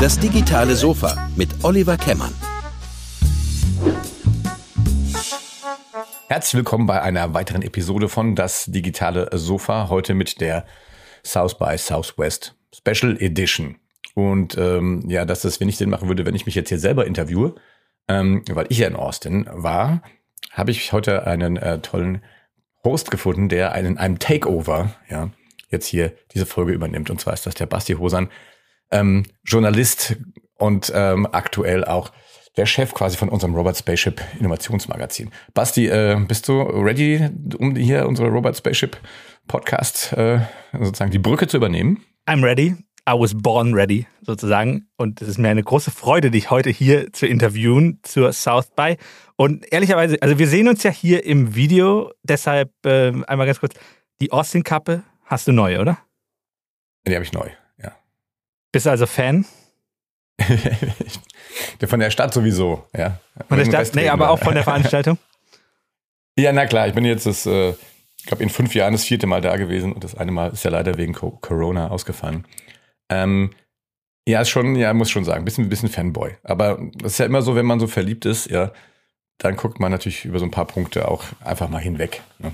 Das digitale Sofa mit Oliver Kemmern. Herzlich willkommen bei einer weiteren Episode von Das digitale Sofa. Heute mit der South by Southwest Special Edition. Und ähm, ja, dass das wenig Sinn machen würde, wenn ich mich jetzt hier selber interviewe, ähm, weil ich ja in Austin war, habe ich heute einen äh, tollen Host gefunden, der einen einem Takeover, ja, jetzt hier diese Folge übernimmt. Und zwar ist das der Basti Hosan, ähm, Journalist und ähm, aktuell auch der Chef quasi von unserem Robot Spaceship Innovationsmagazin. Basti, äh, bist du ready, um hier unsere Robot Spaceship Podcast äh, sozusagen die Brücke zu übernehmen? I'm ready. I was born ready, sozusagen. Und es ist mir eine große Freude, dich heute hier zu interviewen zur South by. Und ehrlicherweise, also wir sehen uns ja hier im Video, deshalb äh, einmal ganz kurz, die Austin-Kappe hast du neu, oder? Die habe ich neu. Bist du also Fan? von der Stadt sowieso, ja. Von der Stadt? Nee, aber auch von der Veranstaltung? ja, na klar, ich bin jetzt das, äh, ich glaube, in fünf Jahren das vierte Mal da gewesen und das eine Mal ist ja leider wegen Corona ausgefallen. Ähm, ja, ist schon, ja, muss schon sagen, bisschen, bisschen Fanboy. Aber das ist ja immer so, wenn man so verliebt ist, ja, dann guckt man natürlich über so ein paar Punkte auch einfach mal hinweg. Ne?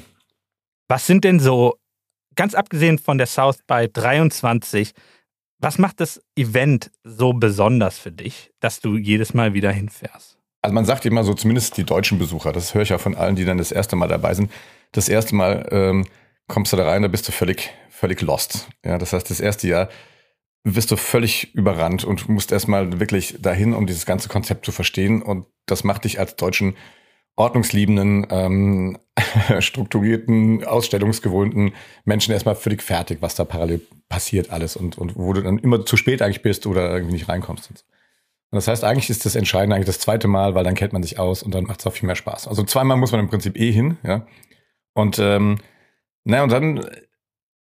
Was sind denn so, ganz abgesehen von der South by 23, was macht das Event so besonders für dich, dass du jedes Mal wieder hinfährst? Also man sagt immer so, zumindest die deutschen Besucher, das höre ich ja von allen, die dann das erste Mal dabei sind. Das erste Mal ähm, kommst du da rein, da bist du völlig, völlig lost. Ja, das heißt, das erste Jahr wirst du völlig überrannt und musst erstmal wirklich dahin, um dieses ganze Konzept zu verstehen. Und das macht dich als deutschen ordnungsliebenden, ähm, strukturierten, ausstellungsgewohnten Menschen erstmal völlig fertig, was da parallel passiert alles und, und wo du dann immer zu spät eigentlich bist oder irgendwie nicht reinkommst. Und das heißt, eigentlich ist das Entscheidende eigentlich das zweite Mal, weil dann kennt man sich aus und dann macht es auch viel mehr Spaß. Also zweimal muss man im Prinzip eh hin, ja. Und ähm, naja, und dann,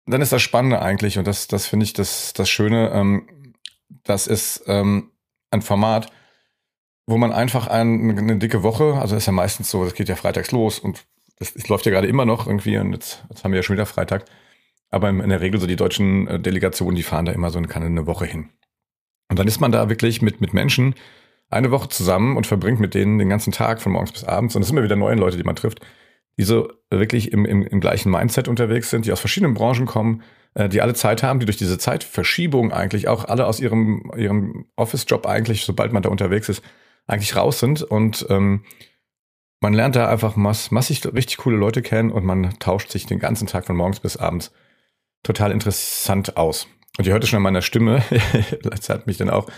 dann ist das Spannende eigentlich, und das, das finde ich das, das Schöne, ähm, das ist ähm, ein Format, wo man einfach ein, eine dicke Woche, also ist ja meistens so, das geht ja freitags los und das, das läuft ja gerade immer noch irgendwie und jetzt, jetzt haben wir ja schon wieder Freitag. Aber in der Regel so die deutschen äh, Delegationen, die fahren da immer so eine, eine Woche hin. Und dann ist man da wirklich mit, mit Menschen eine Woche zusammen und verbringt mit denen den ganzen Tag von morgens bis abends. Und es sind immer wieder neue Leute, die man trifft, die so wirklich im, im, im gleichen Mindset unterwegs sind, die aus verschiedenen Branchen kommen, äh, die alle Zeit haben, die durch diese Zeitverschiebung eigentlich auch alle aus ihrem, ihrem Office-Job eigentlich, sobald man da unterwegs ist, eigentlich raus sind und ähm, man lernt da einfach mass massig richtig coole Leute kennen und man tauscht sich den ganzen Tag von morgens bis abends total interessant aus. Und ihr hört es schon an meiner Stimme, das hat mich dann auch,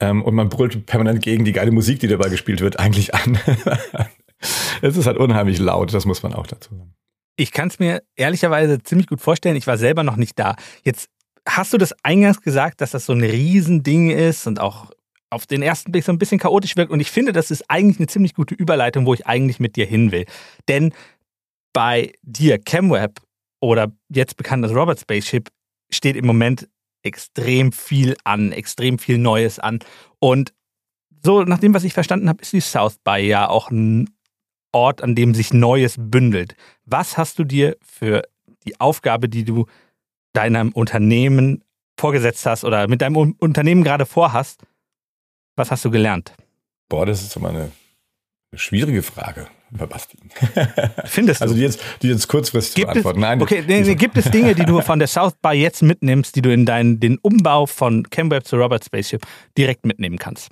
ähm, und man brüllt permanent gegen die geile Musik, die dabei gespielt wird, eigentlich an. es ist halt unheimlich laut, das muss man auch dazu sagen. Ich kann es mir ehrlicherweise ziemlich gut vorstellen. Ich war selber noch nicht da. Jetzt hast du das eingangs gesagt, dass das so ein Riesending ist und auch auf den ersten Blick so ein bisschen chaotisch wirkt. Und ich finde, das ist eigentlich eine ziemlich gute Überleitung, wo ich eigentlich mit dir hin will. Denn bei dir, ChemWeb oder jetzt bekannt als Robert Spaceship, steht im Moment extrem viel an, extrem viel Neues an. Und so, nach dem, was ich verstanden habe, ist die South by ja auch ein Ort, an dem sich Neues bündelt. Was hast du dir für die Aufgabe, die du deinem Unternehmen vorgesetzt hast oder mit deinem Unternehmen gerade vorhast, was hast du gelernt? Boah, das ist immer eine schwierige Frage, Basti. Findest du? Also die jetzt, die jetzt kurzfristig gibt zu beantworten. Nein, okay, nee, nee, gibt es Dinge, die du von der South by jetzt mitnimmst, die du in deinen, den Umbau von ChemWeb zu Robert Spaceship direkt mitnehmen kannst?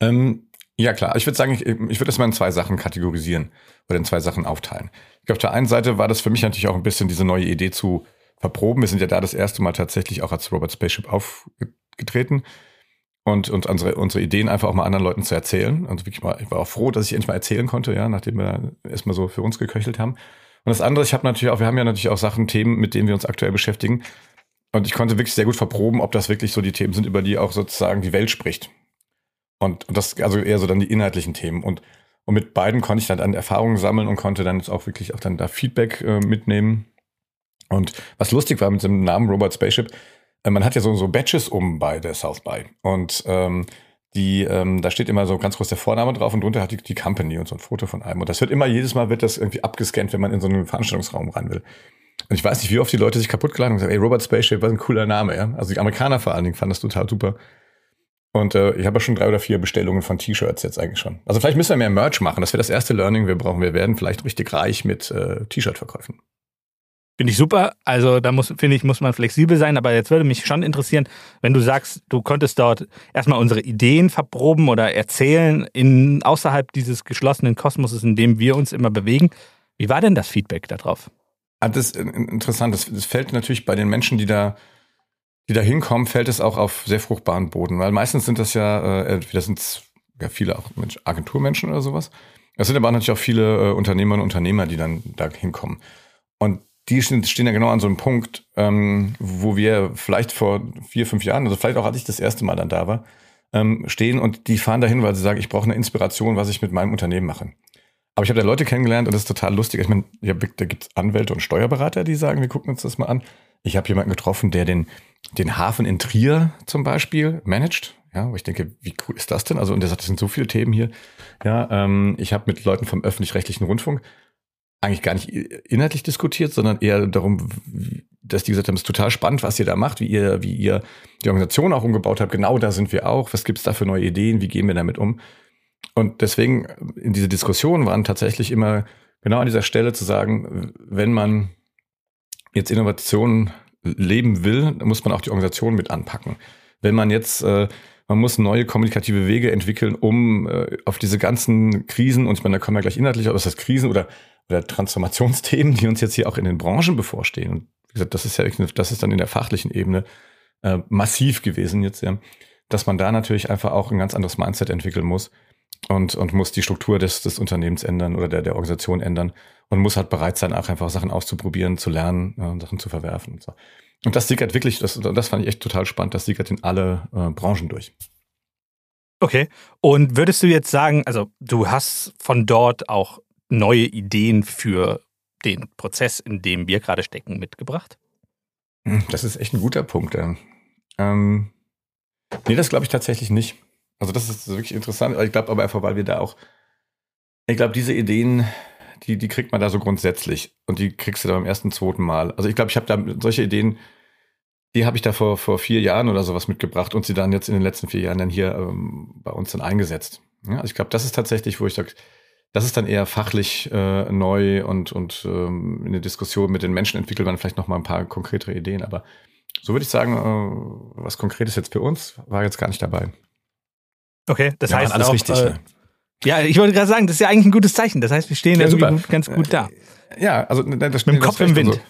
Ähm, ja klar, ich würde sagen, ich, ich würde das mal in zwei Sachen kategorisieren oder in zwei Sachen aufteilen. Ich auf der einen Seite war das für mich natürlich auch ein bisschen diese neue Idee zu verproben. Wir sind ja da das erste Mal tatsächlich auch als Robert Spaceship aufgetreten und, und unsere, unsere Ideen einfach auch mal anderen Leuten zu erzählen. Und wirklich mal, ich war auch froh, dass ich endlich mal erzählen konnte, ja, nachdem wir erstmal so für uns geköchelt haben. Und das andere, ich habe natürlich auch, wir haben ja natürlich auch Sachen, Themen, mit denen wir uns aktuell beschäftigen. Und ich konnte wirklich sehr gut verproben, ob das wirklich so die Themen sind, über die auch sozusagen die Welt spricht. Und, und das, also eher so dann die inhaltlichen Themen. Und, und mit beiden konnte ich dann, dann Erfahrungen sammeln und konnte dann jetzt auch wirklich auch dann da Feedback äh, mitnehmen. Und was lustig war mit dem Namen Robot Spaceship, man hat ja so, so Badges um bei der South by. Und ähm, die, ähm, da steht immer so ganz groß der Vorname drauf und drunter hat die, die Company und so ein Foto von einem. Und das wird immer, jedes Mal wird das irgendwie abgescannt, wenn man in so einen Veranstaltungsraum rein will. Und ich weiß nicht, wie oft die Leute sich kaputt geladen und gesagt, ey, Robot Spaceship, was ein cooler Name, ja. Also die Amerikaner vor allen Dingen fanden das total super. Und äh, ich habe ja schon drei oder vier Bestellungen von T-Shirts jetzt eigentlich schon. Also vielleicht müssen wir mehr Merch machen. Das wäre das erste Learning, wir brauchen. Wir werden vielleicht richtig reich mit äh, T-Shirt-Verkäufen. Finde ich super. Also da muss, finde ich, muss man flexibel sein. Aber jetzt würde mich schon interessieren, wenn du sagst, du konntest dort erstmal unsere Ideen verproben oder erzählen in außerhalb dieses geschlossenen Kosmoses, in dem wir uns immer bewegen. Wie war denn das Feedback darauf? Ah, das ist interessant. Das, das fällt natürlich bei den Menschen, die da die da hinkommen, fällt es auch auf sehr fruchtbaren Boden, weil meistens sind das ja, äh, das sind ja viele auch Mensch, Agenturmenschen oder sowas. Es sind aber natürlich auch viele äh, Unternehmerinnen und Unternehmer, die dann da hinkommen. Und die stehen, ja genau an so einem Punkt, ähm, wo wir vielleicht vor vier, fünf Jahren, also vielleicht auch als ich das erste Mal dann da war, ähm, stehen und die fahren dahin, weil sie sagen, ich brauche eine Inspiration, was ich mit meinem Unternehmen mache. Aber ich habe da Leute kennengelernt und das ist total lustig. Ich meine, ja, da gibt's Anwälte und Steuerberater, die sagen, wir gucken uns das mal an. Ich habe jemanden getroffen, der den, den Hafen in Trier zum Beispiel managt. Ja, wo ich denke, wie cool ist das denn? Also, und der sagt, es sind so viele Themen hier. Ja, ähm, ich habe mit Leuten vom öffentlich-rechtlichen Rundfunk eigentlich gar nicht inhaltlich diskutiert, sondern eher darum, dass die gesagt haben, es ist total spannend, was ihr da macht, wie ihr, wie ihr die Organisation auch umgebaut habt. Genau da sind wir auch. Was gibt's da für neue Ideen? Wie gehen wir damit um? Und deswegen in diese Diskussion waren tatsächlich immer genau an dieser Stelle zu sagen, wenn man jetzt Innovation leben will, muss man auch die Organisation mit anpacken. Wenn man jetzt, äh, man muss neue kommunikative Wege entwickeln, um äh, auf diese ganzen Krisen, und ich meine, da kommen wir gleich inhaltlich, ob das heißt Krisen oder, oder Transformationsthemen, die uns jetzt hier auch in den Branchen bevorstehen. Und wie gesagt, das ist ja, das ist dann in der fachlichen Ebene äh, massiv gewesen jetzt, ja, dass man da natürlich einfach auch ein ganz anderes Mindset entwickeln muss und, und muss die Struktur des, des Unternehmens ändern oder der, der Organisation ändern und muss halt bereit sein, auch einfach Sachen auszuprobieren, zu lernen, ja, Sachen zu verwerfen und so. Und das sickert wirklich, das, das fand ich echt total spannend, das sickert in alle äh, Branchen durch. Okay. Und würdest du jetzt sagen, also du hast von dort auch neue Ideen für den Prozess, in dem wir gerade stecken, mitgebracht? Hm, das ist echt ein guter Punkt. Ähm, nee, das glaube ich tatsächlich nicht. Also das ist wirklich interessant. Ich glaube aber einfach, weil wir da auch, ich glaube, diese Ideen, die, die kriegt man da so grundsätzlich und die kriegst du da beim ersten, zweiten Mal. Also ich glaube, ich habe da solche Ideen, die habe ich da vor, vor vier Jahren oder sowas mitgebracht und sie dann jetzt in den letzten vier Jahren dann hier ähm, bei uns dann eingesetzt. Ja, also ich glaube, das ist tatsächlich, wo ich sage, das ist dann eher fachlich äh, neu und, und ähm, in der Diskussion mit den Menschen entwickelt man vielleicht noch mal ein paar konkretere Ideen. Aber so würde ich sagen, äh, was Konkretes jetzt für uns war jetzt gar nicht dabei. Okay, das ja, heißt alles auch, richtig. Äh, ne? ja, ich wollte gerade sagen, das ist ja eigentlich ein gutes Zeichen. Das heißt, wir stehen Ja, irgendwie super. gut, ganz gut da. Ja, also das Mit dem Kopf im Wind. so.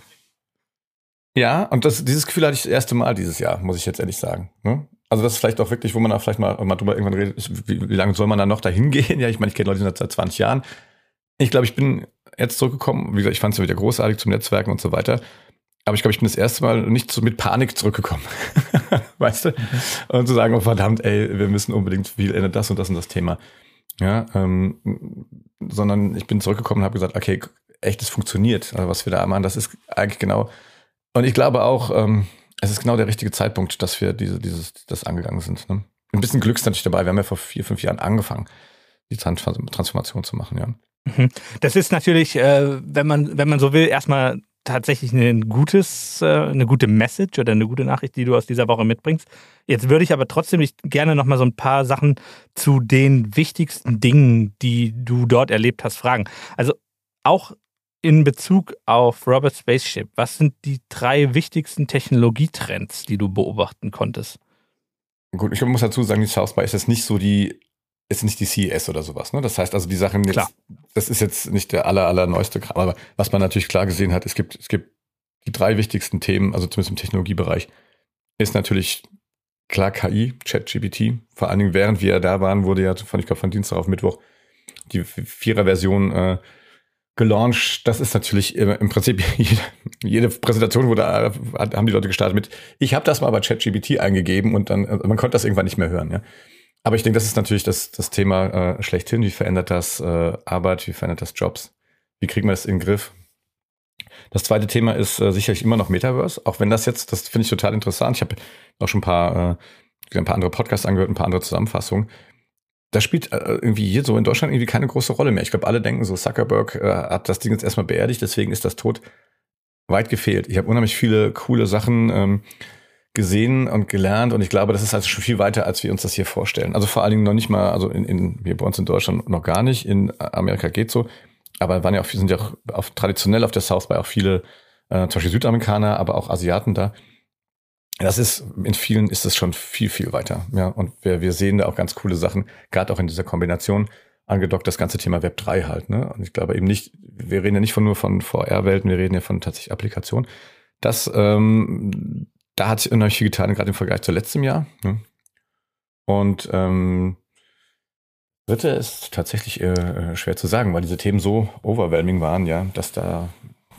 Ja, und das, dieses Gefühl hatte ich das erste Mal dieses Jahr, muss ich jetzt ehrlich sagen. Ne? Also das ist vielleicht auch wirklich, wo man auch vielleicht mal, mal drüber irgendwann redet, wie, wie lange soll man da noch dahin gehen? Ja, ich meine, ich kenne Leute, die sind seit 20 Jahren. Ich glaube, ich bin jetzt zurückgekommen. Wie gesagt, ich fand es ja wieder großartig zum Netzwerken und so weiter. Aber ich glaube, ich bin das erste Mal nicht so mit Panik zurückgekommen. weißt du? Und zu sagen, oh verdammt, ey, wir müssen unbedingt viel ändern, das und das und das Thema. Ja, ähm, sondern ich bin zurückgekommen und habe gesagt, okay, echt, es funktioniert. Also was wir da machen, das ist eigentlich genau. Und ich glaube auch, ähm, es ist genau der richtige Zeitpunkt, dass wir diese, dieses, das angegangen sind. Ne? Ein bisschen Glück ist natürlich dabei. Wir haben ja vor vier, fünf Jahren angefangen, die Trans Transformation zu machen, ja. Mhm. Das ist natürlich, äh, wenn man, wenn man so will, erstmal tatsächlich ein gutes, äh, eine gute Message oder eine gute Nachricht, die du aus dieser Woche mitbringst. Jetzt würde ich aber trotzdem nicht gerne noch mal so ein paar Sachen zu den wichtigsten Dingen, die du dort erlebt hast, fragen. Also auch in Bezug auf Robert Spaceship, was sind die drei wichtigsten Technologietrends, die du beobachten konntest? Gut, ich muss dazu sagen, die South by ist jetzt nicht so die, ist nicht die CES oder sowas. Ne? Das heißt also, die Sachen jetzt, Klar. das ist jetzt nicht der aller, aller neueste Kram, aber was man natürlich klar gesehen hat, es gibt, es gibt die drei wichtigsten Themen, also zumindest im Technologiebereich, ist natürlich klar KI, ChatGPT. Vor allen Dingen, während wir da waren, wurde ja von, ich glaube, von Dienstag auf Mittwoch die Vierer-Version äh, gelauncht. Das ist natürlich im, im Prinzip jede, jede Präsentation äh, hat- haben die Leute gestartet mit, ich habe das mal bei ChatGPT eingegeben und dann, äh, man konnte das irgendwann nicht mehr hören. Ja? Aber ich denke, das ist natürlich das, das Thema äh, schlechthin. Wie verändert das äh, Arbeit? Wie verändert das Jobs? Wie kriegen wir das in den Griff? Das zweite Thema ist äh, sicherlich immer noch Metaverse, auch wenn das jetzt, das finde ich total interessant. Ich habe auch schon ein paar, äh, ein paar andere Podcasts angehört, ein paar andere Zusammenfassungen. Das spielt äh, irgendwie hier so in Deutschland irgendwie keine große Rolle mehr. Ich glaube, alle denken so, Zuckerberg äh, hat das Ding jetzt erstmal beerdigt, deswegen ist das tot. weit gefehlt. Ich habe unheimlich viele coole Sachen ähm, gesehen und gelernt und ich glaube, das ist also schon viel weiter, als wir uns das hier vorstellen. Also vor allen Dingen noch nicht mal, also in, in hier bei uns in Deutschland noch gar nicht, in Amerika geht so, aber waren ja auch, sind ja auch auf, traditionell auf der South by auch viele, äh, zum Beispiel Südamerikaner, aber auch Asiaten da. Das ist, in vielen ist es schon viel, viel weiter. Ja, und wir, wir sehen da auch ganz coole Sachen, gerade auch in dieser Kombination angedockt das ganze Thema Web 3 halt. Ne? Und ich glaube eben nicht, wir reden ja nicht von nur von VR-Welten, wir reden ja von tatsächlich Applikationen. Das, ähm, da hat sich unheimlich viel getan, gerade im Vergleich zu letztem Jahr. Ne? Und ähm, dritte ist tatsächlich äh, schwer zu sagen, weil diese Themen so overwhelming waren, ja, dass da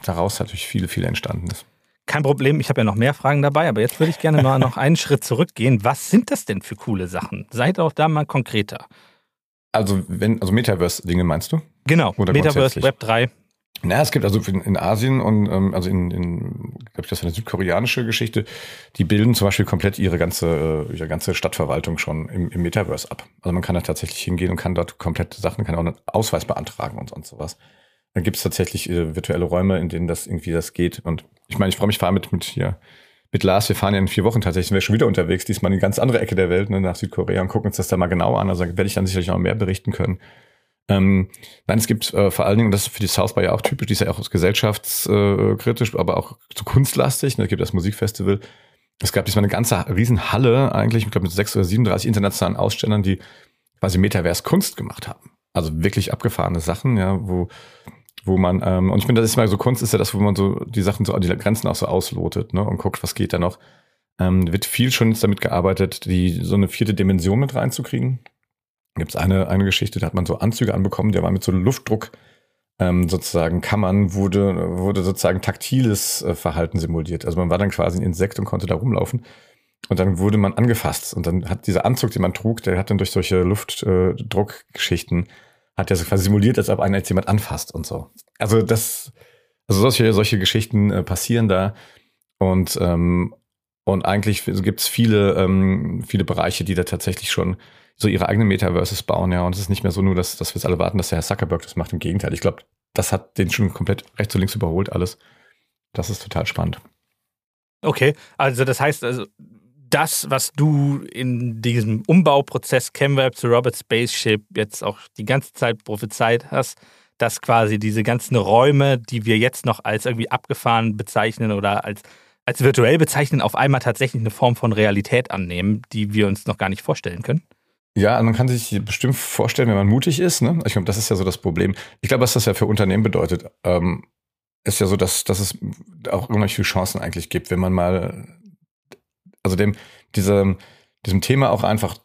daraus natürlich viele, viele entstanden ist. Kein Problem, ich habe ja noch mehr Fragen dabei, aber jetzt würde ich gerne mal noch einen Schritt zurückgehen. Was sind das denn für coole Sachen? Seid auch da mal konkreter. Also, wenn, also Metaverse-Dinge meinst du? Genau, Oder Metaverse, Web 3. Na, es gibt also in, in Asien und ähm, also in, in glaube ich, das ist eine südkoreanische Geschichte, die bilden zum Beispiel komplett ihre ganze, äh, ihre ganze Stadtverwaltung schon im, im Metaverse ab. Also man kann da tatsächlich hingehen und kann dort komplette Sachen, kann auch einen Ausweis beantragen und sonst sowas. Dann gibt es tatsächlich äh, virtuelle Räume, in denen das irgendwie das geht. Und ich meine, ich freue mich, fahre mit, mit hier mit Lars, wir fahren ja in vier Wochen tatsächlich, sind wir schon wieder unterwegs, diesmal in eine ganz andere Ecke der Welt, ne, nach Südkorea und gucken uns das da mal genau an. Also werde ich dann sicherlich noch mehr berichten können. Ähm, nein, es gibt äh, vor allen Dingen, das ist für die South by ja auch typisch, die ist ja auch gesellschaftskritisch, aber auch zu kunstlastig. Ne, es gibt das Musikfestival. Es gab diesmal eine ganze Riesenhalle eigentlich, ich glaube mit sechs oder 37 internationalen Ausstellern, die quasi Metaverse Kunst gemacht haben. Also wirklich abgefahrene Sachen, ja, wo wo man, ähm, und ich finde, das ist mal so Kunst, ist ja das, wo man so die Sachen so, die Grenzen auch so auslotet, ne, und guckt, was geht da noch. Ähm, wird viel schon jetzt damit gearbeitet, die so eine vierte Dimension mit reinzukriegen. Gibt es eine, eine Geschichte, da hat man so Anzüge anbekommen, der war mit so Luftdruck ähm, sozusagen Kammern, wurde, wurde sozusagen taktiles äh, Verhalten simuliert. Also man war dann quasi ein Insekt und konnte da rumlaufen. Und dann wurde man angefasst. Und dann hat dieser Anzug, den man trug, der hat dann durch solche Luftdruckgeschichten äh, hat ja so quasi simuliert, als ob einer jetzt jemand anfasst und so. Also das, also solche, solche Geschichten äh, passieren da und ähm, und eigentlich gibt es viele, ähm, viele Bereiche, die da tatsächlich schon so ihre eigenen Metaverses bauen, ja. Und es ist nicht mehr so nur, dass, dass wir es alle warten, dass der Herr Zuckerberg das macht. Im Gegenteil, ich glaube, das hat den schon komplett rechts und links überholt alles. Das ist total spannend. Okay, also das heißt, also das, was du in diesem Umbauprozess ChemWeb zu Robert Spaceship jetzt auch die ganze Zeit prophezeit hast, dass quasi diese ganzen Räume, die wir jetzt noch als irgendwie abgefahren bezeichnen oder als, als virtuell bezeichnen, auf einmal tatsächlich eine Form von Realität annehmen, die wir uns noch gar nicht vorstellen können? Ja, man kann sich bestimmt vorstellen, wenn man mutig ist. Ne? Ich glaube, das ist ja so das Problem. Ich glaube, was das ja für Unternehmen bedeutet, ähm, ist ja so, dass, dass es auch unglaublich viele Chancen eigentlich gibt, wenn man mal also dem, diese, diesem Thema auch einfach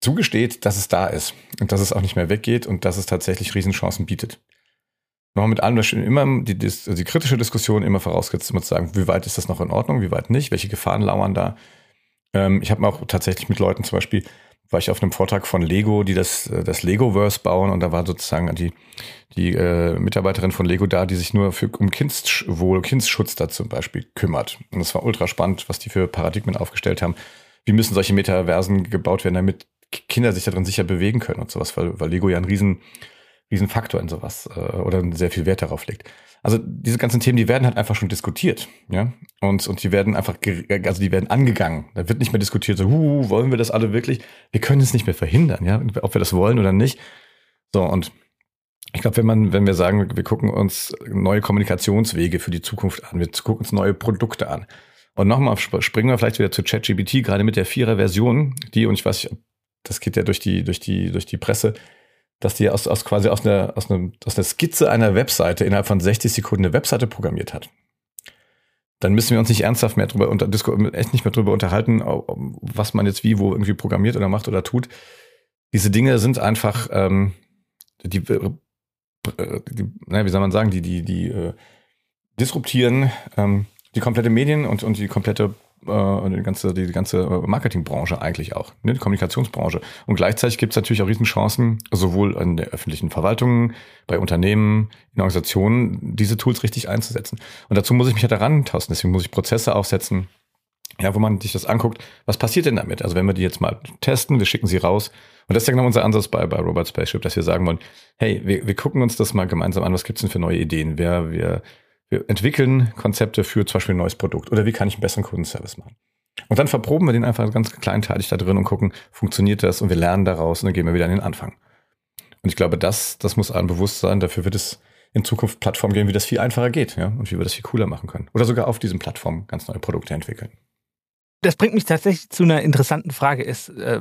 zugesteht, dass es da ist und dass es auch nicht mehr weggeht und dass es tatsächlich Riesenchancen bietet. Nochmal mit allem, immer die, die, also die kritische Diskussion immer vorausgesetzt, immer zu sagen, wie weit ist das noch in Ordnung, wie weit nicht, welche Gefahren lauern da. Ähm, ich habe auch tatsächlich mit Leuten zum Beispiel war ich auf einem Vortrag von Lego, die das, äh, das Lego-Verse bauen und da war sozusagen die, die äh, Mitarbeiterin von Lego da, die sich nur für, um Kindswohl, Kindsschutz da zum Beispiel kümmert. Und das war ultra spannend, was die für Paradigmen aufgestellt haben. Wie müssen solche Metaversen gebaut werden, damit Kinder sich da drin sicher bewegen können und sowas, weil, weil Lego ja ein riesen, riesen Faktor in sowas äh, oder sehr viel Wert darauf legt. Also diese ganzen Themen, die werden halt einfach schon diskutiert, ja, und und die werden einfach, also die werden angegangen. Da wird nicht mehr diskutiert, so, huh, wollen wir das alle wirklich? Wir können es nicht mehr verhindern, ja, ob wir das wollen oder nicht. So und ich glaube, wenn man, wenn wir sagen, wir gucken uns neue Kommunikationswege für die Zukunft an, wir gucken uns neue Produkte an. Und nochmal springen wir vielleicht wieder zu ChatGPT, gerade mit der Vierer-Version, die, und ich weiß nicht, das geht ja durch die, durch die, durch die Presse, dass die aus, aus quasi aus einer, aus, einer, aus einer Skizze einer Webseite innerhalb von 60 Sekunden eine Webseite programmiert hat. Dann müssen wir uns nicht ernsthaft mehr drüber unter, echt nicht mehr drüber unterhalten, was man jetzt wie, wo irgendwie programmiert oder macht oder tut. Diese Dinge sind einfach, ähm, die, äh, die naja, wie soll man sagen, die, die, die äh, disruptieren ähm, die komplette Medien und, und die komplette äh, die ganze, die ganze Marketingbranche eigentlich auch, ne, die Kommunikationsbranche. Und gleichzeitig gibt es natürlich auch Riesenchancen, sowohl in der öffentlichen Verwaltung, bei Unternehmen, in Organisationen, diese Tools richtig einzusetzen. Und dazu muss ich mich ja daran tasten, deswegen muss ich Prozesse aufsetzen, ja, wo man sich das anguckt, was passiert denn damit? Also wenn wir die jetzt mal testen, wir schicken sie raus. Und das ist ja genau unser Ansatz bei, bei Robot Spaceship, dass wir sagen wollen, hey, wir, wir gucken uns das mal gemeinsam an, was gibt's denn für neue Ideen? Wir, wir wir entwickeln Konzepte für zum Beispiel ein neues Produkt oder wie kann ich einen besseren Kundenservice machen. Und dann verproben wir den einfach ganz kleinteilig da drin und gucken, funktioniert das und wir lernen daraus und dann gehen wir wieder an den Anfang. Und ich glaube, das, das muss allen bewusst sein. Dafür wird es in Zukunft Plattformen geben, wie das viel einfacher geht, ja, und wie wir das viel cooler machen können. Oder sogar auf diesen Plattformen ganz neue Produkte entwickeln. Das bringt mich tatsächlich zu einer interessanten Frage. Ist, äh,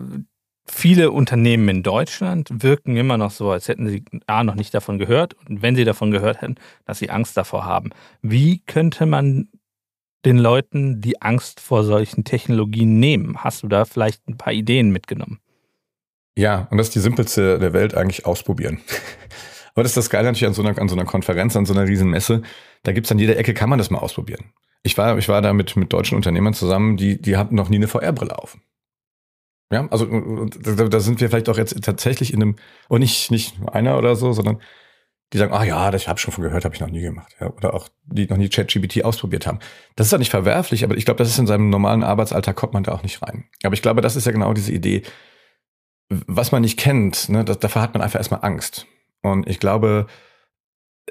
viele Unternehmen in Deutschland wirken immer noch so, als hätten sie A noch nicht davon gehört und wenn sie davon gehört hätten, dass sie Angst davor haben. Wie könnte man den Leuten die Angst vor solchen Technologien nehmen? Hast du da vielleicht ein paar Ideen mitgenommen? Ja, und das ist die simpelste der Welt eigentlich ausprobieren. Aber das ist das Geile natürlich an so einer, an so einer Konferenz, an so einer Riesenmesse. Da gibt's an jeder Ecke, kann man das mal ausprobieren. Ich war, ich war da mit, mit deutschen Unternehmern zusammen, die, die hatten noch nie eine VR-Brille auf. Ja, also da, da sind wir vielleicht auch jetzt tatsächlich in einem, und nicht, nicht einer oder so, sondern die sagen, ah ja, das habe ich schon von gehört, habe ich noch nie gemacht. Ja, oder auch die noch nie ChatGPT ausprobiert haben. Das ist ja nicht verwerflich, aber ich glaube, das ist in seinem normalen Arbeitsalltag kommt man da auch nicht rein. Aber ich glaube, das ist ja genau diese Idee, was man nicht kennt, ne, das, dafür hat man einfach erstmal Angst. Und ich glaube,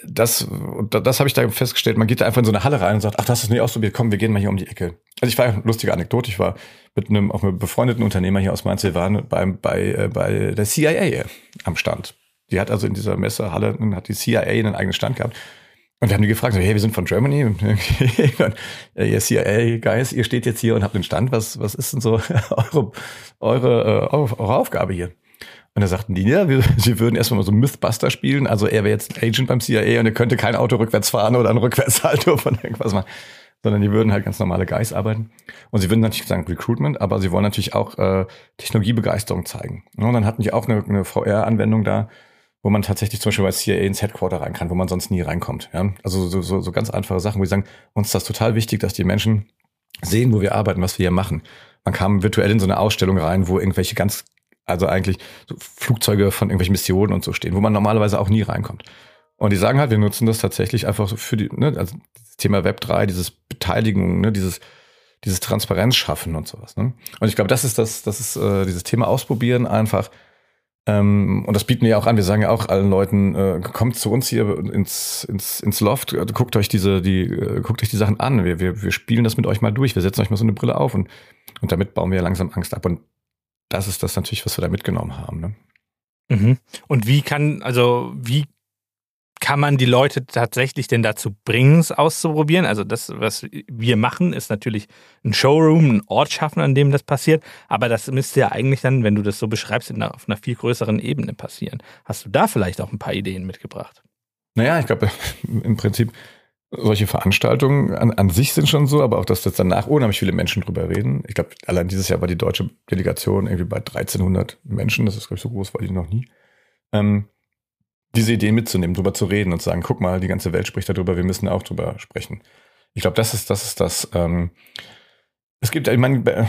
das, das habe ich da festgestellt. Man geht da einfach in so eine Halle rein und sagt, ach, das ist nicht ausprobiert, komm, wir gehen mal hier um die Ecke. Also ich war eine lustige Anekdote. Ich war mit einem auch einem befreundeten Unternehmer hier aus Mainz. Wir waren beim, bei, äh, bei der CIA am Stand. Die hat also in dieser Messehalle, hat die CIA einen eigenen Stand gehabt. Und wir haben die gefragt, so, hey, wir sind von Germany. ihr CIA-Guys, ihr steht jetzt hier und habt den Stand. Was, was ist denn so eure, eure, äh, eure Aufgabe hier? Und da sagten die, ja, wir, sie würden erstmal mal so Mythbuster spielen. Also er wäre jetzt Agent beim CIA und er könnte kein Auto rückwärts fahren oder ein Rückwärtssalto von irgendwas machen. Sondern die würden halt ganz normale Guys arbeiten. Und sie würden natürlich sagen Recruitment, aber sie wollen natürlich auch äh, Technologiebegeisterung zeigen. Und dann hatten die auch eine, eine VR-Anwendung da, wo man tatsächlich zum Beispiel bei CIA ins Headquarter rein kann, wo man sonst nie reinkommt. Ja? Also so, so, so ganz einfache Sachen, wo sie sagen, uns ist das total wichtig, dass die Menschen sehen, wo wir arbeiten, was wir hier machen. Man kam virtuell in so eine Ausstellung rein, wo irgendwelche ganz also eigentlich so Flugzeuge von irgendwelchen Missionen und so stehen, wo man normalerweise auch nie reinkommt. Und die sagen halt, wir nutzen das tatsächlich einfach so für die, ne, also das Thema Web 3, dieses Beteiligung, ne, dieses, dieses Transparenz schaffen und sowas. Ne? Und ich glaube, das ist das, das ist äh, dieses Thema ausprobieren einfach. Ähm, und das bieten wir ja auch an. Wir sagen ja auch allen Leuten, äh, kommt zu uns hier ins, ins, ins Loft, guckt euch diese, die, äh, guckt euch die Sachen an. Wir, wir, wir spielen das mit euch mal durch. Wir setzen euch mal so eine Brille auf und, und damit bauen wir langsam Angst ab. Und das ist das natürlich, was wir da mitgenommen haben. Ne? Mhm. Und wie kann, also wie kann man die Leute tatsächlich denn dazu bringen, es auszuprobieren? Also das, was wir machen, ist natürlich ein Showroom, ein Ort schaffen, an dem das passiert. Aber das müsste ja eigentlich dann, wenn du das so beschreibst, auf einer viel größeren Ebene passieren. Hast du da vielleicht auch ein paar Ideen mitgebracht? Naja, ich glaube, im Prinzip solche Veranstaltungen an, an sich sind schon so, aber auch, dass das danach unheimlich viele Menschen drüber reden. Ich glaube, allein dieses Jahr war die deutsche Delegation irgendwie bei 1300 Menschen. Das ist, glaube ich, so groß war die noch nie. Ähm, diese Idee mitzunehmen, drüber zu reden und zu sagen, guck mal, die ganze Welt spricht darüber, wir müssen auch drüber sprechen. Ich glaube, das ist, das ist das. Ähm, es gibt, ich meine,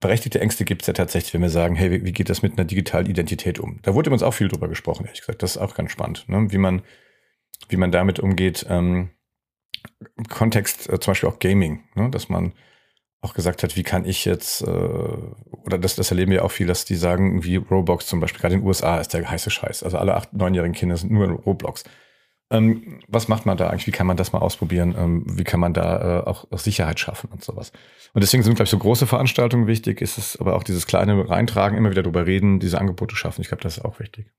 berechtigte Ängste gibt es ja tatsächlich, wenn wir sagen, hey, wie, wie, geht das mit einer digitalen Identität um? Da wurde uns auch viel drüber gesprochen, ehrlich gesagt. Das ist auch ganz spannend, ne? wie man, wie man damit umgeht. Ähm, Kontext äh, zum Beispiel auch Gaming, ne? dass man auch gesagt hat, wie kann ich jetzt, äh, oder das, das erleben wir auch viel, dass die sagen, wie Roblox zum Beispiel, gerade in den USA ist der heiße Scheiß. Also alle acht, neunjährigen Kinder sind nur in Roblox. Ähm, was macht man da eigentlich? Wie kann man das mal ausprobieren? Ähm, wie kann man da äh, auch, auch, Sicherheit schaffen und sowas? Und deswegen sind, glaube ich, so große Veranstaltungen wichtig. Ist es aber auch dieses kleine Reintragen, immer wieder drüber reden, diese Angebote schaffen. Ich glaube, das ist auch wichtig.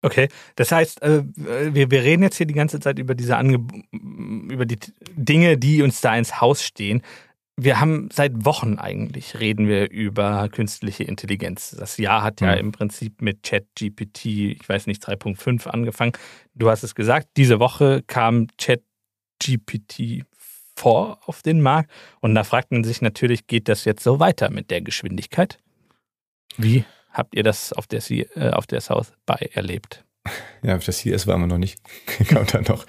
Okay, das heißt, äh, wir, wir reden jetzt hier die ganze Zeit über diese Ange über die Dinge, die uns da ins Haus stehen. Wir haben seit Wochen eigentlich reden wir über künstliche Intelligenz. Das Jahr hat ja mhm. im Prinzip mit ChatGPT, ich weiß nicht, 3.5 angefangen. Du hast es gesagt, diese Woche kam ChatGPT vor auf den Markt und da fragt man sich natürlich, geht das jetzt so weiter mit der Geschwindigkeit? Wie habt ihr das auf der, C äh, auf der South by erlebt? Ja, auf der CS waren wir noch nicht. Kommt dann noch.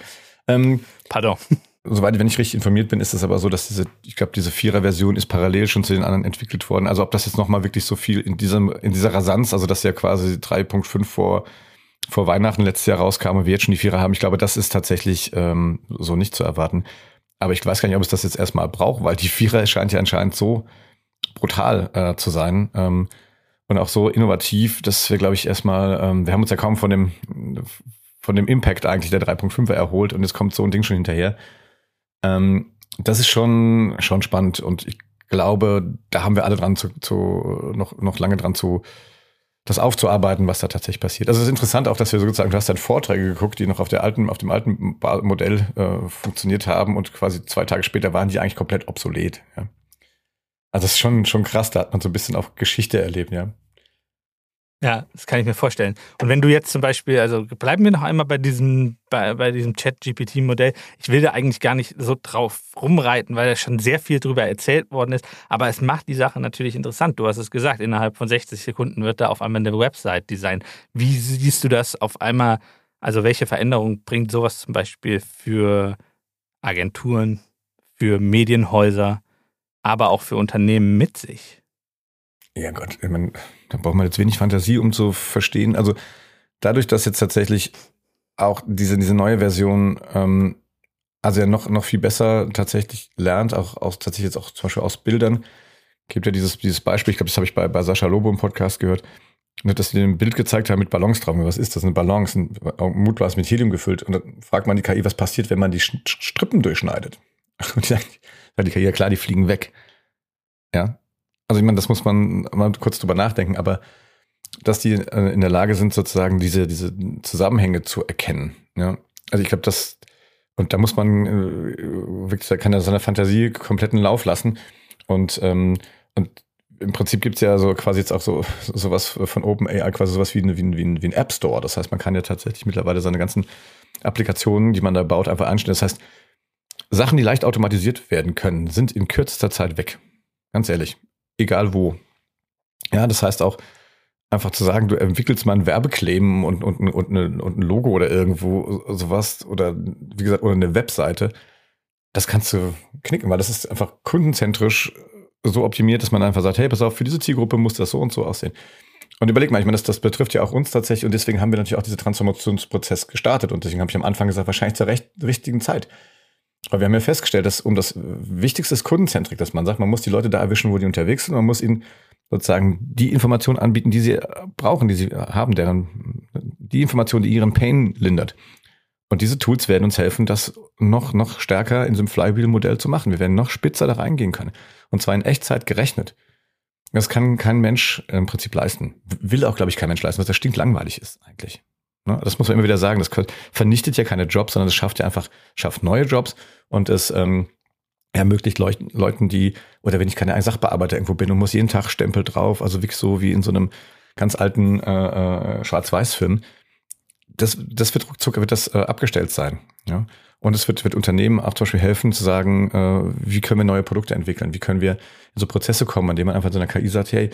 Ähm, Pardon. Soweit, wenn ich richtig informiert bin, ist es aber so, dass diese, ich glaube, diese Vierer-Version ist parallel schon zu den anderen entwickelt worden. Also ob das jetzt nochmal wirklich so viel in diesem, in dieser Rasanz, also dass ja quasi 3.5 vor, vor Weihnachten letztes Jahr rauskam und wir jetzt schon die Vierer haben, ich glaube, das ist tatsächlich ähm, so nicht zu erwarten. Aber ich weiß gar nicht, ob es das jetzt erstmal braucht, weil die Vierer scheint ja anscheinend so brutal äh, zu sein. Ähm, und auch so innovativ, dass wir, glaube ich, erstmal, ähm, wir haben uns ja kaum von dem von dem Impact eigentlich der 3.5er erholt und jetzt kommt so ein Ding schon hinterher. Ähm, das ist schon, schon spannend und ich glaube, da haben wir alle dran zu, zu noch, noch lange dran zu, das aufzuarbeiten, was da tatsächlich passiert. Also es ist interessant auch, dass wir sozusagen, du hast dann Vorträge geguckt, die noch auf der alten, auf dem alten Modell äh, funktioniert haben und quasi zwei Tage später waren die eigentlich komplett obsolet. Ja. Also das ist schon, schon krass, da hat man so ein bisschen auch Geschichte erlebt, ja. Ja, das kann ich mir vorstellen. Und wenn du jetzt zum Beispiel, also bleiben wir noch einmal bei diesem, bei, bei diesem Chat-GPT-Modell. Ich will da eigentlich gar nicht so drauf rumreiten, weil da schon sehr viel drüber erzählt worden ist. Aber es macht die Sache natürlich interessant. Du hast es gesagt, innerhalb von 60 Sekunden wird da auf einmal eine Website design. Wie siehst du das auf einmal? Also welche Veränderung bringt sowas zum Beispiel für Agenturen, für Medienhäuser, aber auch für Unternehmen mit sich? Ja Gott, ich meine, da braucht man jetzt wenig Fantasie, um zu verstehen. Also dadurch, dass jetzt tatsächlich auch diese, diese neue Version, ähm, also ja noch, noch viel besser tatsächlich lernt, auch, auch tatsächlich jetzt auch zum Beispiel aus Bildern, gibt ja dieses, dieses Beispiel, ich glaube, das habe ich bei, bei Sascha Lobo im Podcast gehört, dass sie ein Bild gezeigt haben mit Ballons drauf. Was ist das? Eine Balance, ein, mutmaß mit Helium gefüllt. Und dann fragt man die KI, was passiert, wenn man die Strippen durchschneidet? Und die sagt, KI, ja klar, die fliegen weg. Ja, also ich meine, das muss man mal kurz drüber nachdenken, aber dass die äh, in der Lage sind, sozusagen diese, diese Zusammenhänge zu erkennen. Ja? Also ich glaube, das, und da muss man äh, wirklich, da kann er seine Fantasie kompletten Lauf lassen. Und, ähm, und im Prinzip gibt's ja so quasi jetzt auch so sowas von OpenAI, quasi sowas wie, ein, wie, wie ein App Store. Das heißt, man kann ja tatsächlich mittlerweile seine ganzen Applikationen, die man da baut, einfach einstellen. Das heißt, Sachen, die leicht automatisiert werden können, sind in kürzester Zeit weg. Ganz ehrlich egal wo. Ja, das heißt auch, einfach zu sagen, du entwickelst mal ein Werbeclaim und, und, und, eine, und ein Logo oder irgendwo sowas oder wie gesagt, oder eine Webseite, das kannst du knicken, weil das ist einfach kundenzentrisch so optimiert, dass man einfach sagt, hey, pass auf, für diese Zielgruppe muss das so und so aussehen. Und überleg mal, ich meine, das, das betrifft ja auch uns tatsächlich und deswegen haben wir natürlich auch diesen Transformationsprozess gestartet und deswegen habe ich am Anfang gesagt, wahrscheinlich zur recht, richtigen Zeit. Aber wir haben ja festgestellt, dass um das Wichtigste ist Kundenzentrik, dass man sagt, man muss die Leute da erwischen, wo die unterwegs sind, man muss ihnen sozusagen die Informationen anbieten, die sie brauchen, die sie haben, deren, die Information, die ihren Pain lindert. Und diese Tools werden uns helfen, das noch, noch stärker in diesem Flywheel-Modell zu machen. Wir werden noch spitzer da reingehen können. Und zwar in Echtzeit gerechnet. Das kann kein Mensch im Prinzip leisten. Will auch, glaube ich, kein Mensch leisten, was das stinklangweilig ist eigentlich. Ne? Das muss man immer wieder sagen. Das vernichtet ja keine Jobs, sondern es schafft ja einfach, schafft neue Jobs und es ähm, ermöglicht Leuten, die, oder wenn ich keine Sachbearbeiter irgendwo bin und muss jeden Tag Stempel drauf, also wirklich so wie in so einem ganz alten äh, äh, Schwarz-Weiß-Film, das, das wird ruckzuck wird das äh, abgestellt sein. Ja? Und es wird, wird Unternehmen auch zum Beispiel helfen zu sagen, äh, wie können wir neue Produkte entwickeln, wie können wir in so Prozesse kommen, an denen man einfach so einer KI sagt, hey,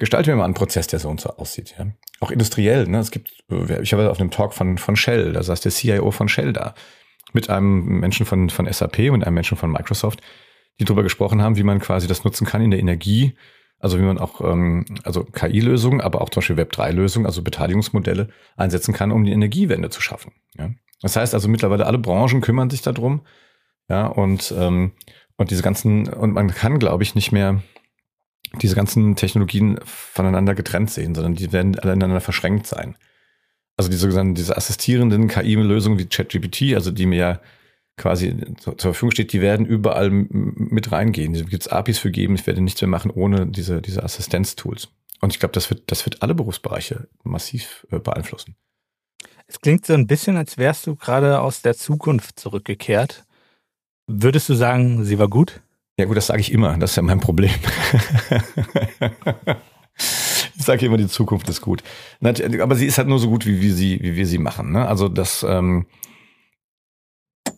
gestalte mir mal einen Prozess, der so und so aussieht. Ja. Auch industriell. Ne? Es gibt, äh, ich habe auf einem Talk von, von Shell, da saß der CIO von Shell da, mit einem Menschen von, von SAP und einem Menschen von Microsoft, die darüber gesprochen haben, wie man quasi das nutzen kann in der Energie, also wie man auch ähm, also KI-Lösungen, aber auch zum Beispiel Web3-Lösungen, also Beteiligungsmodelle einsetzen kann, um die Energiewende zu schaffen. Ja. Das heißt also mittlerweile alle Branchen kümmern sich darum, ja und ähm, und diese ganzen und man kann, glaube ich, nicht mehr diese ganzen Technologien voneinander getrennt sehen, sondern die werden alle ineinander verschränkt sein. Also diese, diese assistierenden KI-Lösungen wie ChatGPT, also die mir ja quasi zur Verfügung steht, die werden überall mit reingehen. Da gibt es APIs für geben. Ich werde nichts mehr machen ohne diese, diese Assistenztools. Und ich glaube, das wird, das wird alle Berufsbereiche massiv äh, beeinflussen. Es klingt so ein bisschen, als wärst du gerade aus der Zukunft zurückgekehrt. Würdest du sagen, sie war gut? Ja gut, das sage ich immer. Das ist ja mein Problem. ich sage immer, die Zukunft ist gut. Aber sie ist halt nur so gut, wie wir sie, wie wir sie machen. Ne? Also das, ähm,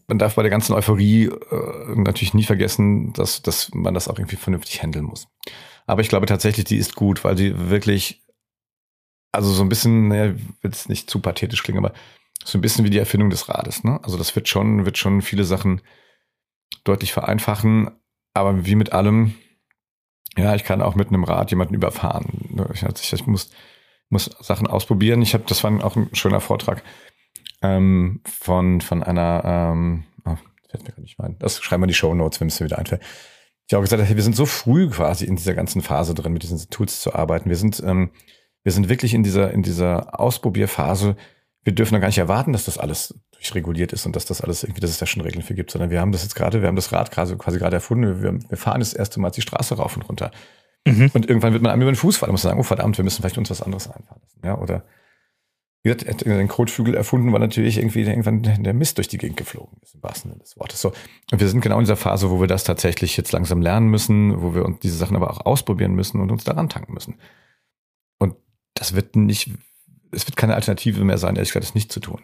man darf bei der ganzen Euphorie äh, natürlich nie vergessen, dass, dass man das auch irgendwie vernünftig handeln muss. Aber ich glaube tatsächlich, die ist gut, weil sie wirklich, also so ein bisschen, naja, wird es nicht zu pathetisch klingen, aber so ein bisschen wie die Erfindung des Rades. Ne? Also das wird schon, wird schon viele Sachen deutlich vereinfachen, aber wie mit allem, ja, ich kann auch mit einem Rad jemanden überfahren. Ich, ich muss, muss Sachen ausprobieren. Ich habe, das war auch ein schöner Vortrag ähm, von, von einer, ähm, oh, fällt mir gar nicht ein. Das schreiben wir in die Show Notes, wenn es mir wieder einfällt. Ich habe gesagt, hey, wir sind so früh quasi in dieser ganzen Phase drin, mit diesen Tools zu arbeiten. Wir sind, ähm, wir sind wirklich in dieser, in dieser Ausprobierphase, wir dürfen doch gar nicht erwarten, dass das alles durchreguliert ist und dass das alles irgendwie, dass es da schon Regeln für gibt, sondern wir haben das jetzt gerade, wir haben das Rad quasi, quasi gerade erfunden, wir, wir fahren das erste Mal die Straße rauf und runter. Mhm. Und irgendwann wird man einem über den Fuß fallen und muss sagen, oh verdammt, wir müssen vielleicht uns was anderes einfallen lassen. Ja, oder wie gesagt, den Kotflügel erfunden, weil natürlich irgendwie irgendwann der Mist durch die Gegend geflogen ist, im wahrsten Sinne des Wortes. So. Und wir sind genau in dieser Phase, wo wir das tatsächlich jetzt langsam lernen müssen, wo wir uns diese Sachen aber auch ausprobieren müssen und uns daran tanken müssen. Und das wird nicht, es wird keine Alternative mehr sein, ehrlich gesagt, das nicht zu tun.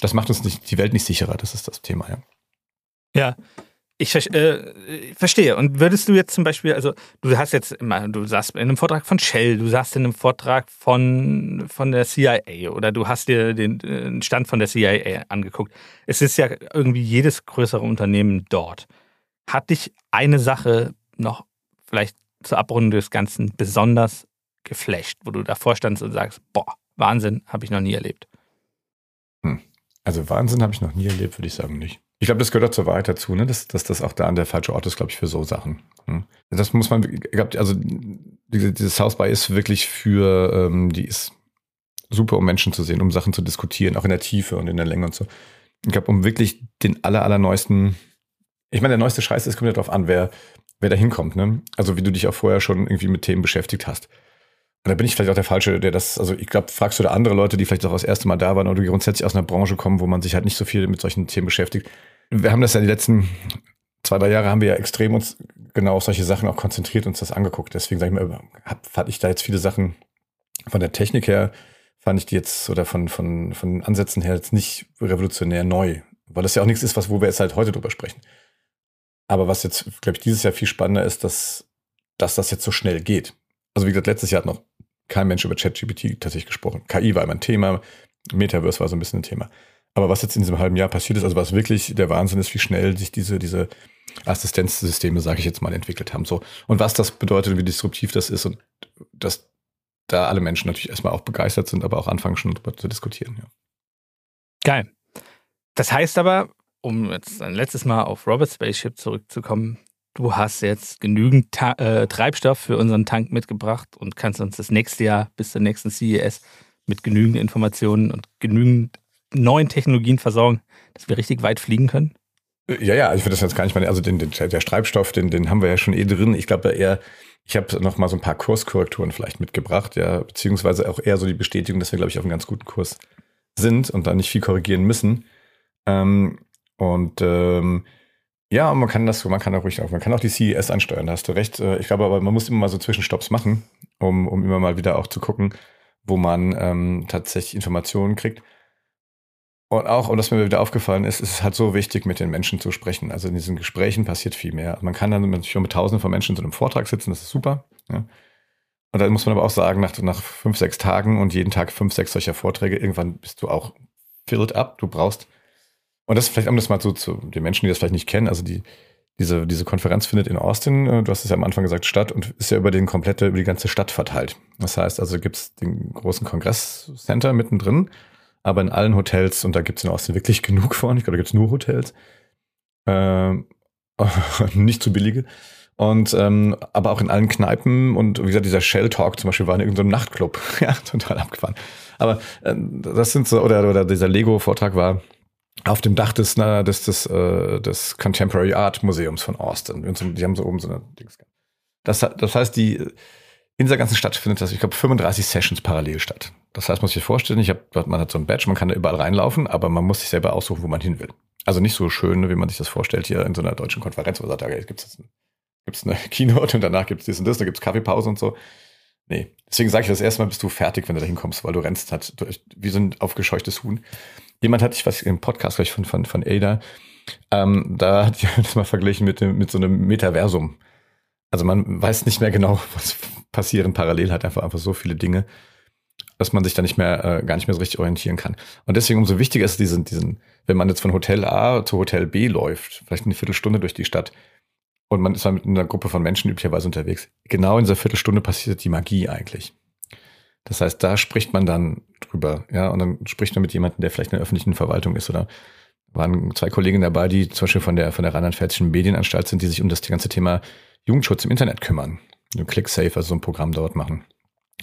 Das macht uns nicht, die Welt nicht sicherer, das ist das Thema, ja. Ja, ich äh, verstehe. Und würdest du jetzt zum Beispiel, also du hast jetzt immer, du saßt in einem Vortrag von Shell, du saßt in einem Vortrag von, von der CIA oder du hast dir den, den Stand von der CIA angeguckt. Es ist ja irgendwie jedes größere Unternehmen dort. Hat dich eine Sache noch vielleicht zur Abrundung des Ganzen besonders geflasht, wo du davor standst und sagst, boah, Wahnsinn, habe ich noch nie erlebt? Hm. Also Wahnsinn habe ich noch nie erlebt, würde ich sagen nicht. Ich glaube, das gehört auch zur Wahrheit dazu, ne? dass, dass das auch da an der falsche Ort ist, glaube ich, für so Sachen. Hm? Das muss man, also diese, diese South by ist wirklich für, ähm, die ist super, um Menschen zu sehen, um Sachen zu diskutieren, auch in der Tiefe und in der Länge und so. Ich glaube, um wirklich den aller, allerneuesten, ich meine, der neueste Scheiß, es kommt ja darauf an, wer, wer da hinkommt, ne? Also wie du dich auch vorher schon irgendwie mit Themen beschäftigt hast. Und da bin ich vielleicht auch der Falsche, der das, also ich glaube, fragst du da andere Leute, die vielleicht auch das erste Mal da waren oder die grundsätzlich aus einer Branche kommen, wo man sich halt nicht so viel mit solchen Themen beschäftigt, wir haben das ja die letzten zwei, drei Jahre haben wir ja extrem uns genau auf solche Sachen auch konzentriert, uns das angeguckt. Deswegen sage ich mal, hab, fand ich da jetzt viele Sachen von der Technik her, fand ich die jetzt oder von, von, von Ansätzen her jetzt nicht revolutionär neu. Weil das ja auch nichts ist, was, wo wir jetzt halt heute drüber sprechen. Aber was jetzt, glaube ich, dieses Jahr viel spannender ist, dass, dass das jetzt so schnell geht. Also wie gesagt, letztes Jahr hat noch kein Mensch über ChatGPT tatsächlich gesprochen. KI war immer ein Thema, Metaverse war so ein bisschen ein Thema. Aber was jetzt in diesem halben Jahr passiert ist, also was wirklich der Wahnsinn ist, wie schnell sich diese, diese Assistenzsysteme, sage ich jetzt mal, entwickelt haben. So. Und was das bedeutet und wie disruptiv das ist und dass da alle Menschen natürlich erstmal auch begeistert sind, aber auch anfangen schon darüber zu diskutieren. Ja. Geil. Das heißt aber, um jetzt ein letztes Mal auf Robert Spaceship zurückzukommen, du hast jetzt genügend Ta äh, Treibstoff für unseren Tank mitgebracht und kannst uns das nächste Jahr bis zur nächsten CES mit genügend Informationen und genügend neuen Technologien versorgen, dass wir richtig weit fliegen können? Ja, ja, ich würde das jetzt gar nicht mal, also den, den, der Treibstoff, den, den haben wir ja schon eh drin. Ich glaube eher, ich habe noch mal so ein paar Kurskorrekturen vielleicht mitgebracht, ja, beziehungsweise auch eher so die Bestätigung, dass wir, glaube ich, auf einem ganz guten Kurs sind und da nicht viel korrigieren müssen. Ähm, und ähm, ja, man kann das, man kann auch ruhig auch, man kann auch die CES ansteuern, da hast du recht. Äh, ich glaube aber, man muss immer mal so Zwischenstopps machen, um, um immer mal wieder auch zu gucken, wo man ähm, tatsächlich Informationen kriegt. Und auch, und was mir wieder aufgefallen ist, ist es halt so wichtig, mit den Menschen zu sprechen. Also in diesen Gesprächen passiert viel mehr. Man kann dann natürlich mit tausenden von Menschen in so einem Vortrag sitzen, das ist super. Ja. Und dann muss man aber auch sagen, nach, nach fünf, sechs Tagen und jeden Tag fünf, sechs solcher Vorträge, irgendwann bist du auch filled up. Du brauchst, und das vielleicht, um das mal so zu den Menschen, die das vielleicht nicht kennen, also die, diese, diese Konferenz findet in Austin, äh, du hast es ja am Anfang gesagt, statt und ist ja über den komplette, über die ganze Stadt verteilt. Das heißt, also gibt es den großen Kongresscenter mittendrin aber in allen Hotels, und da gibt es in Austin wirklich genug von, ich glaube, da gibt es nur Hotels, äh, nicht zu billige. Und ähm, aber auch in allen Kneipen und wie gesagt, dieser Shell Talk zum Beispiel war in irgendeinem Nachtclub. ja, total abgefahren. Aber äh, das sind so, oder, oder dieser Lego-Vortrag war auf dem Dach des, na, des, des, äh, des Contemporary Art Museums von Austin. Die haben so oben so eine Dings. Das, das heißt, die in dieser ganzen Stadt findet das, ich glaube, 35 Sessions parallel statt. Das heißt, man muss sich vorstellen, ich hab, man hat so ein Badge, man kann da überall reinlaufen, aber man muss sich selber aussuchen, wo man hin will. Also nicht so schön, wie man sich das vorstellt hier in so einer deutschen Konferenz, wo man sagt, okay, gibt es eine Keynote und danach gibt es dies und das, da gibt es Kaffeepause und so. Nee. Deswegen sage ich das erstmal, bist du fertig, wenn du da hinkommst, weil du rennst halt wie so ein aufgescheuchtes Huhn. Jemand hatte ich was im Podcast gleich von, von, von Ada, ähm, da hat jemand das mal verglichen mit, dem, mit so einem Metaversum. Also man weiß nicht mehr genau, was passieren parallel halt einfach, einfach so viele Dinge dass man sich da nicht mehr, äh, gar nicht mehr so richtig orientieren kann. Und deswegen umso wichtiger ist diesen, diesen, wenn man jetzt von Hotel A zu Hotel B läuft, vielleicht eine Viertelstunde durch die Stadt, und man ist dann mit einer Gruppe von Menschen üblicherweise unterwegs. Genau in dieser Viertelstunde passiert die Magie eigentlich. Das heißt, da spricht man dann drüber, ja, und dann spricht man mit jemandem, der vielleicht in der öffentlichen Verwaltung ist oder waren zwei Kollegen dabei, die zum Beispiel von der, von der Rheinland-Pfälzischen Medienanstalt sind, die sich um das ganze Thema Jugendschutz im Internet kümmern. ClickSafe, also so ein Programm dort machen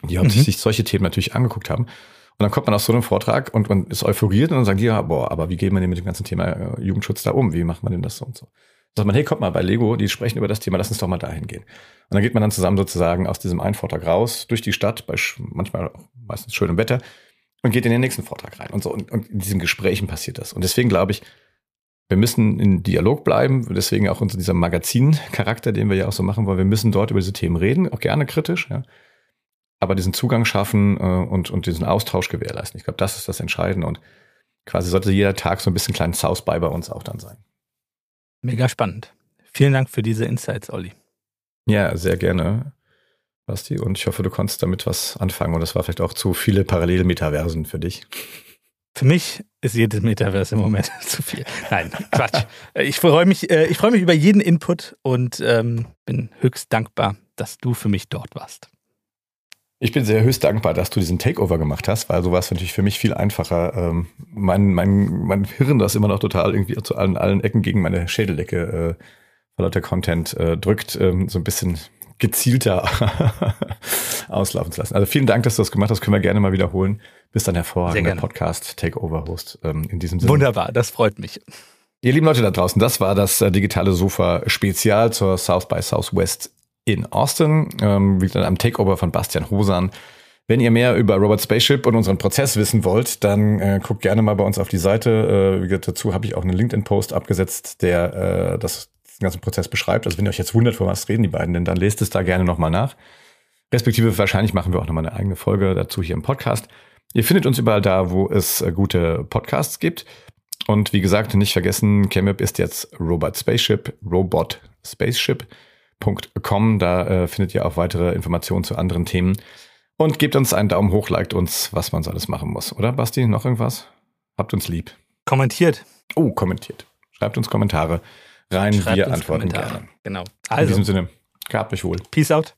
die mhm. sich solche Themen natürlich angeguckt haben. Und dann kommt man aus so einem Vortrag und, und ist euphoriert und dann sagen die, ja, boah, aber wie geht man denn mit dem ganzen Thema äh, Jugendschutz da um? Wie macht man denn das so und so? Sagt man, hey, kommt mal bei Lego, die sprechen über das Thema, lass uns doch mal dahin gehen. Und dann geht man dann zusammen sozusagen aus diesem einen Vortrag raus, durch die Stadt, bei manchmal auch meistens schönem Wetter, und geht in den nächsten Vortrag rein und so. Und, und in diesen Gesprächen passiert das. Und deswegen glaube ich, wir müssen in Dialog bleiben, deswegen auch unser dieser Magazin-Charakter, den wir ja auch so machen wollen. Wir müssen dort über diese Themen reden, auch gerne kritisch, ja aber diesen Zugang schaffen äh, und, und diesen Austausch gewährleisten. Ich glaube, das ist das Entscheidende und quasi sollte jeder Tag so ein bisschen kleinen South bei uns auch dann sein. Mega spannend. Vielen Dank für diese Insights, Olli. Ja, sehr gerne, Basti. Und ich hoffe, du konntest damit was anfangen. Und das war vielleicht auch zu viele Parallelmetaversen für dich. Für mich ist jedes Metaverse im Moment zu viel. Nein, Quatsch. Ich freue mich, äh, ich freue mich über jeden Input und ähm, bin höchst dankbar, dass du für mich dort warst. Ich bin sehr höchst dankbar, dass du diesen Takeover gemacht hast, weil so war es natürlich für mich viel einfacher. Ähm, mein, mein, mein Hirn, das immer noch total irgendwie zu allen, allen Ecken gegen meine Schädeldecke äh, vor lauter Content äh, drückt, ähm, so ein bisschen gezielter auslaufen zu lassen. Also vielen Dank, dass du das gemacht hast. Können wir gerne mal wiederholen. Bist dann hervorragender Podcast Takeover Host ähm, in diesem Sinne. Wunderbar, das freut mich. Ihr lieben Leute da draußen, das war das äh, digitale Sofa Spezial zur South by Southwest in Austin, ähm, wie gesagt, am Takeover von Bastian Hosan. Wenn ihr mehr über Robot Spaceship und unseren Prozess wissen wollt, dann äh, guckt gerne mal bei uns auf die Seite. Äh, wie gesagt, dazu habe ich auch einen LinkedIn-Post abgesetzt, der äh, das, den ganzen Prozess beschreibt. Also wenn ihr euch jetzt wundert, von was reden die beiden denn, dann lest es da gerne nochmal nach. Respektive wahrscheinlich machen wir auch nochmal eine eigene Folge dazu hier im Podcast. Ihr findet uns überall da, wo es äh, gute Podcasts gibt. Und wie gesagt, nicht vergessen, ChemUp ist jetzt Robot Spaceship, Robot Spaceship www.ecom. Da äh, findet ihr auch weitere Informationen zu anderen Themen. Und gebt uns einen Daumen hoch, liked uns, was man so alles machen muss. Oder, Basti? Noch irgendwas? Habt uns lieb. Kommentiert. Oh, kommentiert. Schreibt uns Kommentare rein. Schreibt Wir antworten Kommentare. gerne. Genau. Also. In diesem Sinne, gehabt euch wohl. Peace out.